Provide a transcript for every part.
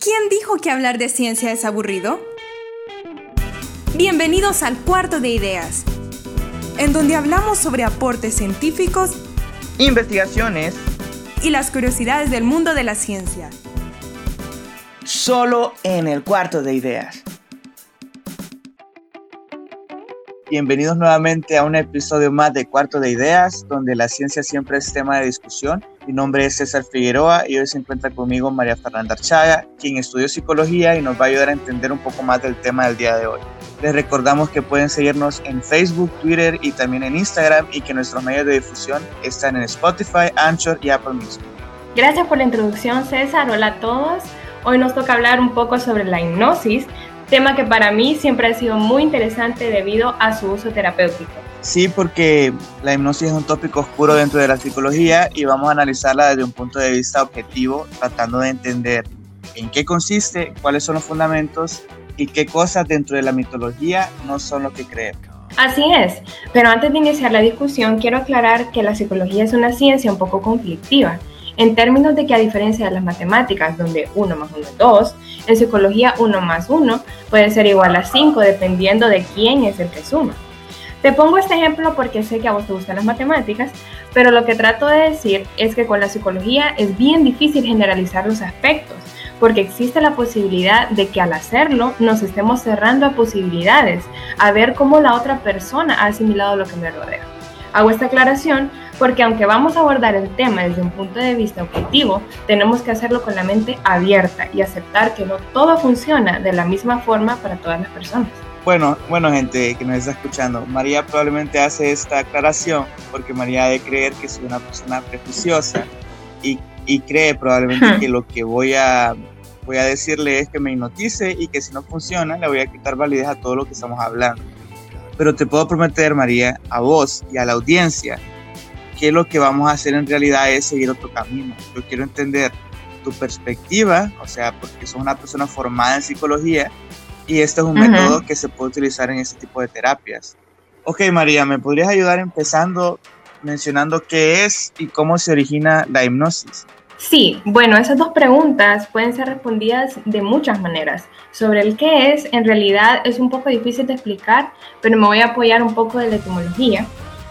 ¿Quién dijo que hablar de ciencia es aburrido? Bienvenidos al Cuarto de Ideas, en donde hablamos sobre aportes científicos, investigaciones y las curiosidades del mundo de la ciencia. Solo en el Cuarto de Ideas. Bienvenidos nuevamente a un episodio más de Cuarto de Ideas, donde la ciencia siempre es tema de discusión. Mi nombre es César Figueroa y hoy se encuentra conmigo María Fernanda Archaga, quien estudió psicología y nos va a ayudar a entender un poco más del tema del día de hoy. Les recordamos que pueden seguirnos en Facebook, Twitter y también en Instagram y que nuestros medios de difusión están en Spotify, Anchor y Apple Music. Gracias por la introducción, César. Hola a todos. Hoy nos toca hablar un poco sobre la hipnosis, tema que para mí siempre ha sido muy interesante debido a su uso terapéutico. Sí, porque la hipnosis es un tópico oscuro dentro de la psicología y vamos a analizarla desde un punto de vista objetivo, tratando de entender en qué consiste, cuáles son los fundamentos y qué cosas dentro de la mitología no son lo que creemos. Así es, pero antes de iniciar la discusión quiero aclarar que la psicología es una ciencia un poco conflictiva en términos de que a diferencia de las matemáticas, donde 1 más 1 es 2, en psicología 1 más 1 puede ser igual a 5 dependiendo de quién es el que suma. Te pongo este ejemplo porque sé que a vos te gustan las matemáticas, pero lo que trato de decir es que con la psicología es bien difícil generalizar los aspectos, porque existe la posibilidad de que al hacerlo nos estemos cerrando a posibilidades, a ver cómo la otra persona ha asimilado lo que me rodea. Hago esta aclaración porque aunque vamos a abordar el tema desde un punto de vista objetivo, tenemos que hacerlo con la mente abierta y aceptar que no todo funciona de la misma forma para todas las personas. Bueno, bueno gente que nos está escuchando, María probablemente hace esta aclaración porque María ha de creer que soy una persona prejuiciosa y, y cree probablemente que lo que voy a, voy a decirle es que me hipnotice y que si no funciona le voy a quitar validez a todo lo que estamos hablando. Pero te puedo prometer, María, a vos y a la audiencia, que lo que vamos a hacer en realidad es seguir otro camino. Yo quiero entender tu perspectiva, o sea, porque sos una persona formada en psicología y este es un método que se puede utilizar en este tipo de terapias. Ok, María, ¿me podrías ayudar empezando mencionando qué es y cómo se origina la hipnosis? Sí, bueno, esas dos preguntas pueden ser respondidas de muchas maneras. Sobre el qué es, en realidad es un poco difícil de explicar, pero me voy a apoyar un poco de la etimología,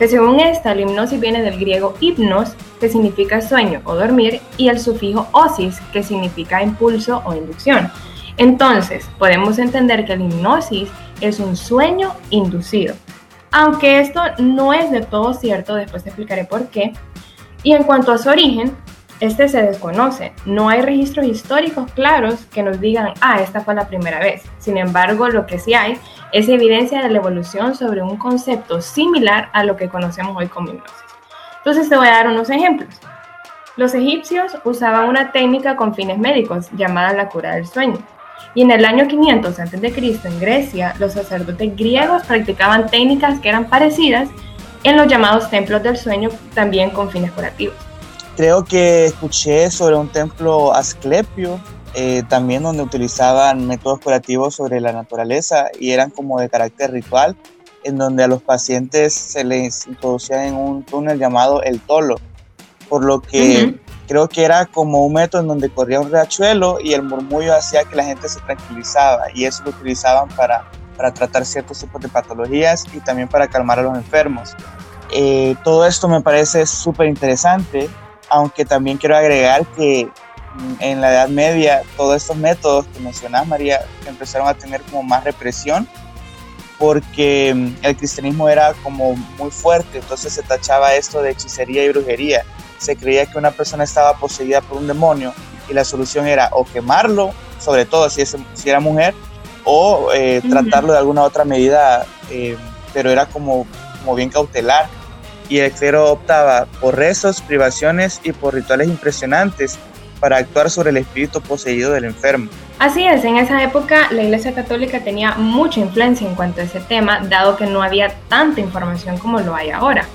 que según esta, la hipnosis viene del griego hipnos, que significa sueño o dormir, y el sufijo osis, que significa impulso o inducción. Entonces, podemos entender que la hipnosis es un sueño inducido. Aunque esto no es de todo cierto, después te explicaré por qué. Y en cuanto a su origen, este se desconoce. No hay registros históricos claros que nos digan, ah, esta fue la primera vez. Sin embargo, lo que sí hay es evidencia de la evolución sobre un concepto similar a lo que conocemos hoy como hipnosis. Entonces te voy a dar unos ejemplos. Los egipcios usaban una técnica con fines médicos llamada la cura del sueño. Y en el año 500 a.C. en Grecia, los sacerdotes griegos practicaban técnicas que eran parecidas en los llamados templos del sueño, también con fines curativos creo que escuché sobre un templo asclepio, eh, también donde utilizaban métodos curativos sobre la naturaleza y eran como de carácter ritual, en donde a los pacientes se les introducía en un túnel llamado el tolo, por lo que creo que era como un método en donde corría un riachuelo y el murmullo hacía que la gente se tranquilizaba y eso lo utilizaban para, para tratar ciertos tipos de patologías y también para calmar a los enfermos. Eh, todo esto me parece súper interesante aunque también quiero agregar que mm, en la Edad Media todos estos métodos que mencionas, María, empezaron a tener como más represión porque mm, el cristianismo era como muy fuerte, entonces se tachaba esto de hechicería y brujería. Se creía que una persona estaba poseída por un demonio y la solución era o quemarlo, sobre todo si, es, si era mujer, o eh, tratarlo de alguna otra medida, eh, pero era como, como bien cautelar y el clero optaba por rezos, privaciones y por rituales impresionantes para actuar sobre el espíritu poseído del enfermo. Así es, en esa época la Iglesia Católica tenía mucha influencia en cuanto a ese tema, dado que no había tanta información como lo hay ahora.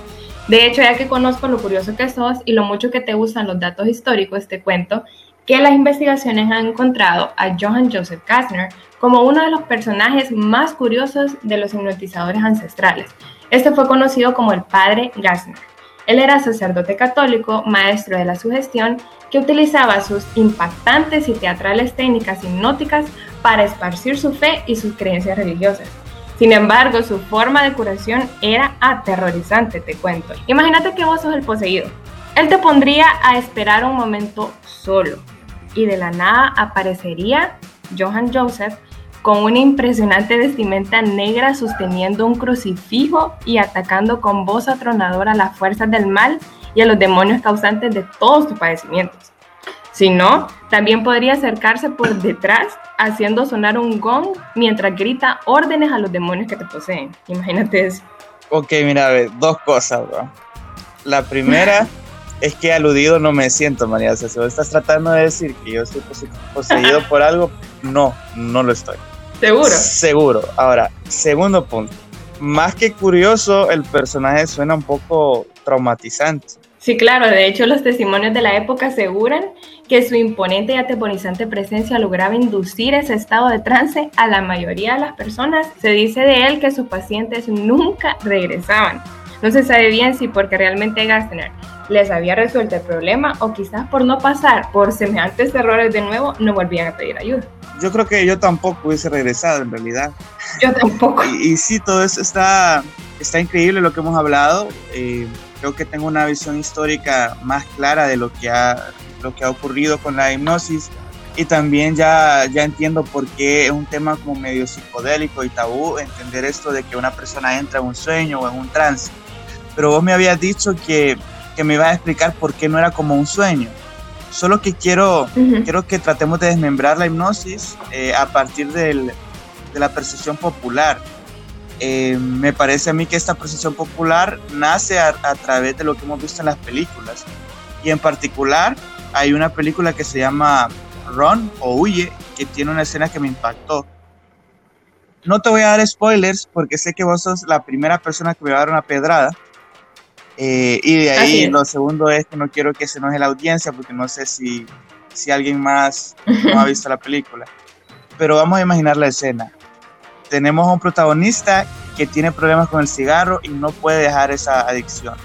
De hecho, ya que conozco lo curioso que sos y lo mucho que te gustan los datos históricos, te cuento que las investigaciones han encontrado a Johann Joseph Kastner como uno de los personajes más curiosos de los hipnotizadores ancestrales, este fue conocido como el padre Gassner. Él era sacerdote católico, maestro de la sugestión, que utilizaba sus impactantes y teatrales técnicas hipnóticas para esparcir su fe y sus creencias religiosas. Sin embargo, su forma de curación era aterrorizante, te cuento. Imagínate que vos sos el poseído. Él te pondría a esperar un momento solo y de la nada aparecería Johann Joseph con una impresionante vestimenta negra sosteniendo un crucifijo y atacando con voz atronadora a las fuerzas del mal y a los demonios causantes de todos tus padecimientos. Si no, también podría acercarse por detrás haciendo sonar un gong mientras grita órdenes a los demonios que te poseen. Imagínate eso. Ok, mira, a ver, dos cosas, bro. La primera es que aludido no me siento, María. O sea, si vos estás tratando de decir que yo estoy poseído por algo, no, no lo estoy. ¿Seguro? Seguro. Ahora, segundo punto. Más que curioso, el personaje suena un poco traumatizante. Sí, claro. De hecho, los testimonios de la época aseguran que su imponente y atemorizante presencia lograba inducir ese estado de trance a la mayoría de las personas. Se dice de él que sus pacientes nunca regresaban. No se sabe bien si porque realmente Gastner les había resuelto el problema o quizás por no pasar por semejantes errores de nuevo no volvían a pedir ayuda. Yo creo que yo tampoco hubiese regresado en realidad. Yo tampoco. Y, sí, todo eso está, está increíble lo que hemos hablado. Eh, creo que tengo una visión histórica más clara de lo que ha, lo que ha ocurrido con la hipnosis y también ya, ya entiendo por qué es un tema como medio psicodélico y tabú entender esto de que una persona entra en un sueño o en un trance. Pero vos me habías dicho que que me iba a explicar por qué no era como un sueño. Solo que quiero, quiero que tratemos de desmembrar la hipnosis eh, a partir del, de la percepción popular. Eh, me parece a mí que esta percepción popular nace a, a, través de lo que hemos visto en las películas. Y en particular hay una película que se llama Run o Huye, que tiene una escena que me impactó. No te voy a dar spoilers porque sé que vos sos la primera persona que me va a dar una pedrada, eh, y de ahí lo segundo es que no quiero que se enoje la audiencia porque no sé si, si alguien más no ha visto la película. Pero vamos a imaginar la escena. Tenemos a un protagonista que tiene problemas con el cigarro y no puede dejar esa adicción.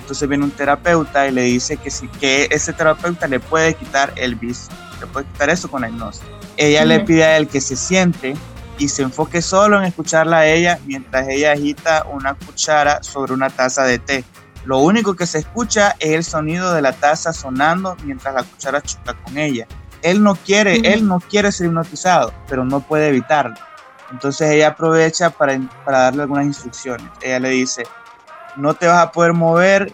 Entonces viene un terapeuta y le dice que, si, que ese terapeuta le puede quitar el vicio, le puede quitar eso con la hipnosis. Ella le pide a él que se siente y se enfoque solo en escucharla a ella mientras ella agita una cuchara sobre una taza de té. Lo único que se escucha es el sonido de la taza sonando mientras la cuchara choca con ella. Él no quiere, él no quiere ser hipnotizado, pero no puede evitarlo. Entonces ella aprovecha para, para darle algunas instrucciones. Ella le dice, no te vas a poder mover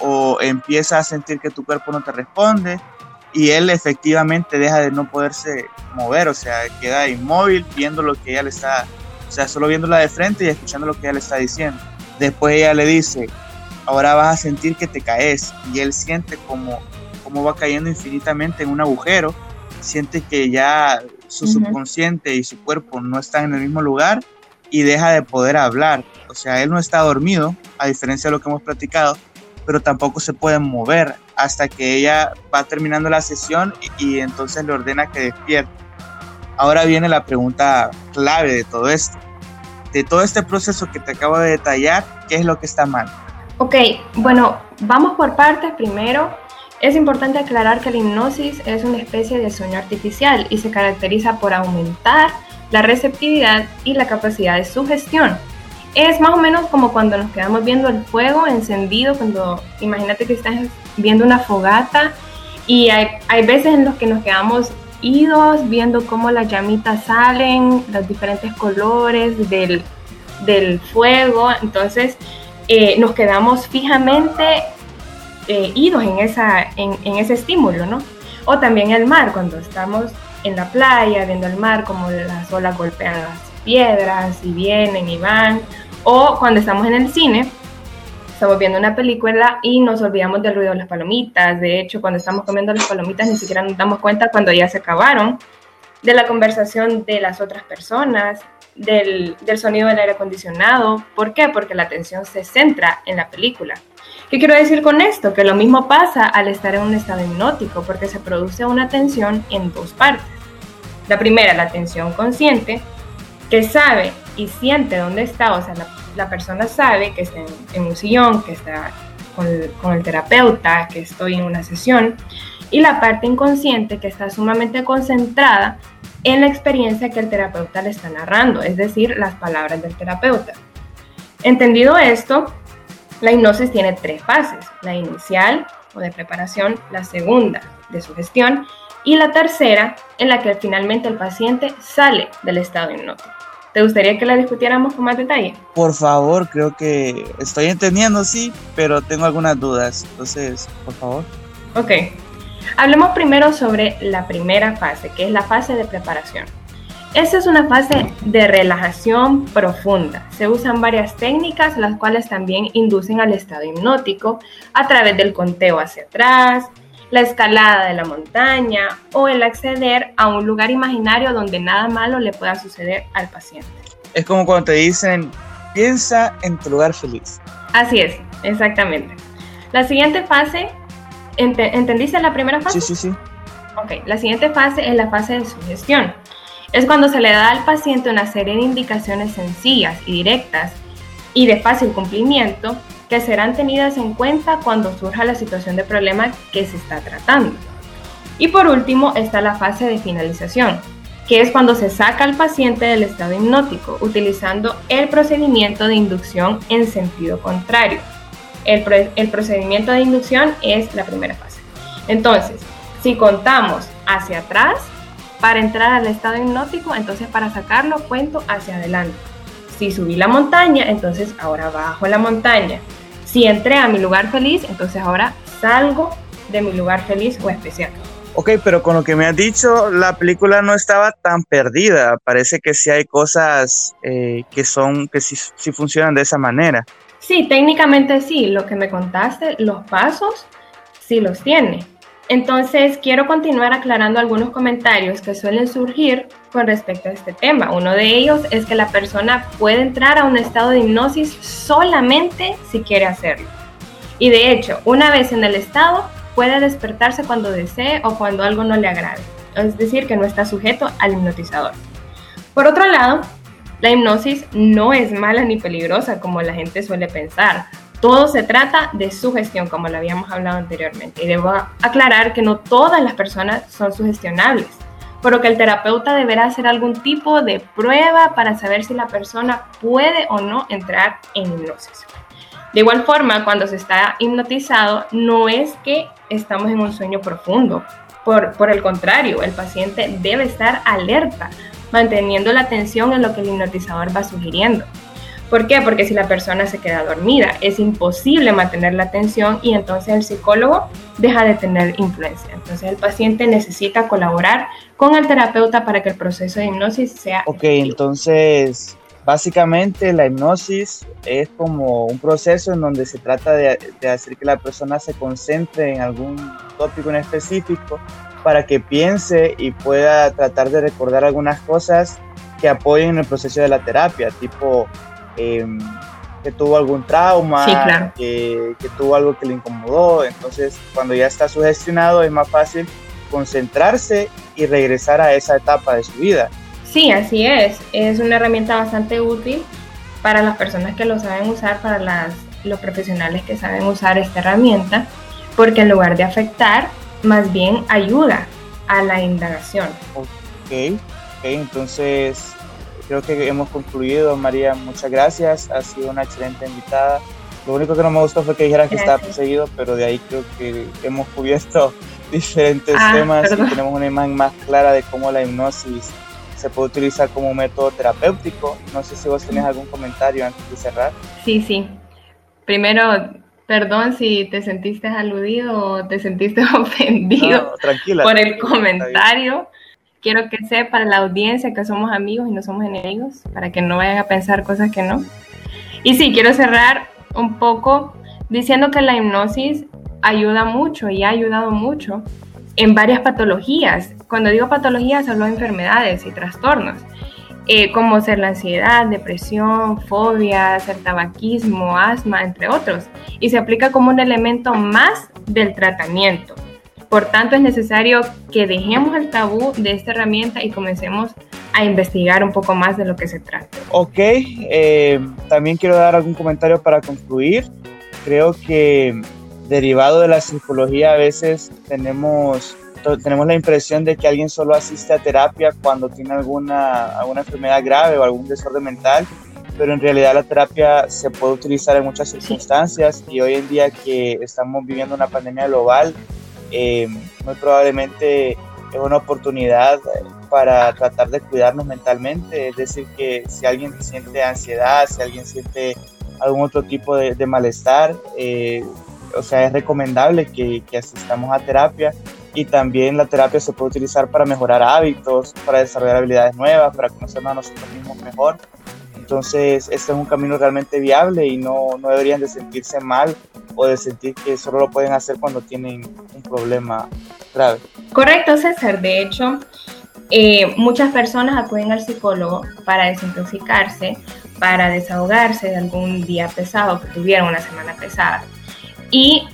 o empieza a sentir que tu cuerpo no te responde y él efectivamente deja de no poderse mover, o sea, queda inmóvil viendo lo que ella le está, o sea, solo viéndola de frente y escuchando lo que ella le está diciendo. Después ella le dice, ahora vas a sentir que te caes y él siente como, como va cayendo infinitamente en un agujero, siente que ya su subconsciente y su cuerpo no están en el mismo lugar y deja de poder hablar. O sea, él no está dormido, a diferencia de lo que hemos platicado, pero tampoco se puede mover hasta que ella va terminando la sesión y, y entonces le ordena que despierte. Ahora viene la pregunta clave de todo esto. De todo este proceso que te acabo de detallar, ¿qué es lo que está mal? Ok, bueno, vamos por partes. Primero, es importante aclarar que la hipnosis es una especie de sueño artificial y se caracteriza por aumentar la receptividad y la capacidad de sugestión. Es más o menos como cuando nos quedamos viendo el fuego encendido, cuando imagínate que estás viendo una fogata y hay, hay veces en los que nos quedamos idos viendo cómo las llamitas salen, los diferentes colores del, del fuego. Entonces, eh, nos quedamos fijamente eh, idos en, esa, en, en, ese estímulo, ¿no? O también el mar, cuando estamos en la playa viendo el mar, como las olas golpean las piedras y vienen y van, o cuando estamos en el cine, estamos viendo una película y nos olvidamos del ruido de las palomitas, de hecho cuando estamos comiendo las palomitas ni siquiera nos damos cuenta cuando ya se acabaron, de la conversación de las otras personas, del, sonido del aire acondicionado. ¿Por qué? Porque la atención se centra en la película. ¿Qué quiero decir con esto? Que lo mismo pasa al estar en un estado hipnótico, porque se produce una atención en dos partes. La primera, la atención consciente, que sabe y siente dónde está, o sea, la, persona sabe que está en, un sillón, que está con el terapeuta, que estoy en una sesión, y la parte inconsciente que está sumamente concentrada en la experiencia que el terapeuta le está narrando, es decir, las palabras del terapeuta. Entendido esto, la hipnosis tiene tres fases, la inicial o de preparación, la segunda de sugestión y la tercera en la que finalmente el paciente sale del estado hipnótico. ¿Te gustaría que la discutiéramos con más detalle? Por favor, creo que estoy entendiendo, sí, pero tengo algunas dudas. Entonces, por favor. Ok. Hablemos primero sobre la primera fase, que es la fase de preparación. Esta es una fase de relajación profunda. Se usan varias técnicas, las cuales también inducen al estado hipnótico a través del conteo hacia atrás, la escalada de la montaña o el acceder a un lugar imaginario donde nada malo le pueda suceder al paciente. Es como cuando te dicen, piensa en tu lugar feliz. Así es, exactamente. La siguiente fase, ¿entendiste la primera fase? Sí, sí, sí. Ok, la siguiente fase es la fase de sugestión. Es cuando se le da al paciente una serie de indicaciones sencillas y directas y de fácil cumplimiento que serán tenidas en cuenta cuando surja la situación de problema que se está tratando. Y por último está la fase de finalización, que es cuando se saca al paciente del estado hipnótico utilizando el procedimiento de inducción en sentido contrario. El, el procedimiento de inducción es la primera fase. Entonces, si contamos hacia atrás, para entrar al estado hipnótico, entonces para sacarlo cuento hacia adelante. Si subí la montaña, entonces ahora bajo la montaña. Si entré a mi lugar feliz, entonces ahora salgo de mi lugar feliz o especial. Ok, pero con lo que me has dicho, la película no estaba tan perdida. Parece que sí hay cosas eh, que son, que sí, sí funcionan de esa manera. Sí, técnicamente sí. Lo que me contaste, los pasos, sí los tiene. Entonces, quiero continuar aclarando algunos comentarios que suelen surgir con respecto a este tema. Uno de ellos es que la persona puede entrar a un estado de hipnosis solamente si quiere hacerlo. Y de hecho, una vez en el estado, puede despertarse cuando desee o cuando algo no le agrade. Es decir, que no está sujeto al hipnotizador. Por otro lado, la hipnosis no es mala ni peligrosa como la gente suele pensar. Todo se trata de sugestión, como lo habíamos hablado anteriormente. Y debo aclarar que no todas las personas son sugestionables, por que el terapeuta deberá hacer algún tipo de prueba para saber si la persona puede o no entrar en hipnosis. De igual forma, cuando se está hipnotizado, no es que estamos en un sueño profundo. Por, por el contrario, el paciente debe estar alerta, manteniendo la atención en lo que el hipnotizador va sugiriendo. ¿Por qué? Porque si la persona se queda dormida, es imposible mantener la atención y entonces el psicólogo deja de tener influencia. Entonces el paciente necesita colaborar con el terapeuta para que el proceso de hipnosis sea... Ok, entonces básicamente la hipnosis es como un proceso en donde se trata de, de hacer que la persona se concentre en algún tópico en específico para que piense y pueda tratar de recordar algunas cosas que apoyen el proceso de la terapia, tipo Em, que tuvo algún trauma, que, tuvo algo que le incomodó. Entonces, cuando ya está sugestionado, es más fácil concentrarse y regresar a esa etapa de su vida. Sí, así es. Es una herramienta bastante útil para las personas que lo saben usar, para las, los profesionales que saben usar esta herramienta, porque en lugar de afectar, más bien ayuda a la indagación. Ok, okay entonces creo que hemos concluido. María, muchas gracias. Ha sido una excelente invitada. Lo único que no me gustó fue que dijeras que estaba perseguido, pero de ahí creo que hemos cubierto diferentes ah, temas y tenemos una imagen más clara de cómo la hipnosis se puede utilizar como un método terapéutico. No sé si vos tenés algún comentario antes de cerrar. Sí, sí. Primero, perdón si te sentiste aludido o te sentiste ofendido por el comentario quiero que sepa la audiencia que somos amigos y no somos enemigos, para que no vayan a pensar cosas que no. Y sí, quiero cerrar un poco diciendo que la hipnosis ayuda mucho y ha ayudado mucho en varias patologías. Cuando digo patologías hablo de enfermedades y trastornos, eh, como ser la ansiedad, depresión, fobias, el tabaquismo, asma, entre otros. Y se aplica como un elemento más del tratamiento. Por tanto, es necesario que dejemos el tabú de esta herramienta y comencemos a investigar un poco más de lo que se trata. Ok, eh, también quiero dar algún comentario para concluir. creo que derivado de la psicología a veces tenemos tenemos la impresión de que alguien solo asiste a terapia cuando tiene alguna, alguna enfermedad grave o algún desorden mental, pero en realidad la terapia se puede utilizar en muchas circunstancias y hoy en día que estamos viviendo una pandemia global, eh, muy probablemente es una oportunidad para tratar de cuidarnos mentalmente, es decir, que si alguien siente ansiedad, si alguien siente algún otro tipo de, malestar, eh, o sea, es recomendable que, que asistamos a terapia y también la terapia se puede utilizar para mejorar hábitos, para desarrollar habilidades nuevas, para conocernos a nosotros mismos mejor. Entonces, este es un camino realmente viable y no, no deberían de sentirse mal o de sentir que solo lo pueden hacer cuando tienen un problema grave. Correcto, César. De hecho, eh, muchas personas acuden al psicólogo para desintoxicarse, para desahogarse de algún día pesado que tuvieron una semana pesada. Y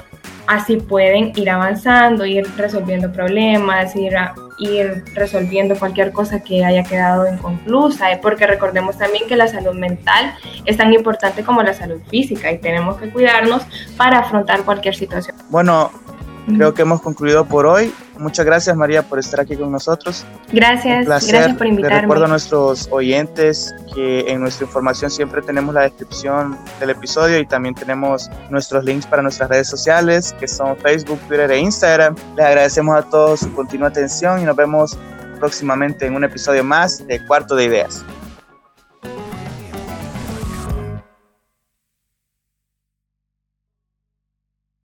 así pueden ir avanzando, ir resolviendo problemas, ir, ir resolviendo cualquier cosa que haya quedado inconclusa, eh, porque recordemos también que la salud mental es tan importante como la salud física y tenemos que cuidarnos para afrontar cualquier situación. Bueno, creo que hemos concluido por hoy. Muchas gracias María por estar aquí con nosotros. Gracias, gracias por invitarme. recuerdo a nuestros oyentes que en nuestra información siempre tenemos la descripción del episodio y también tenemos nuestros links para nuestras redes sociales que son Facebook, Twitter e Instagram. Les agradecemos a todos su continua atención y nos vemos próximamente en un episodio más de Cuarto de Ideas.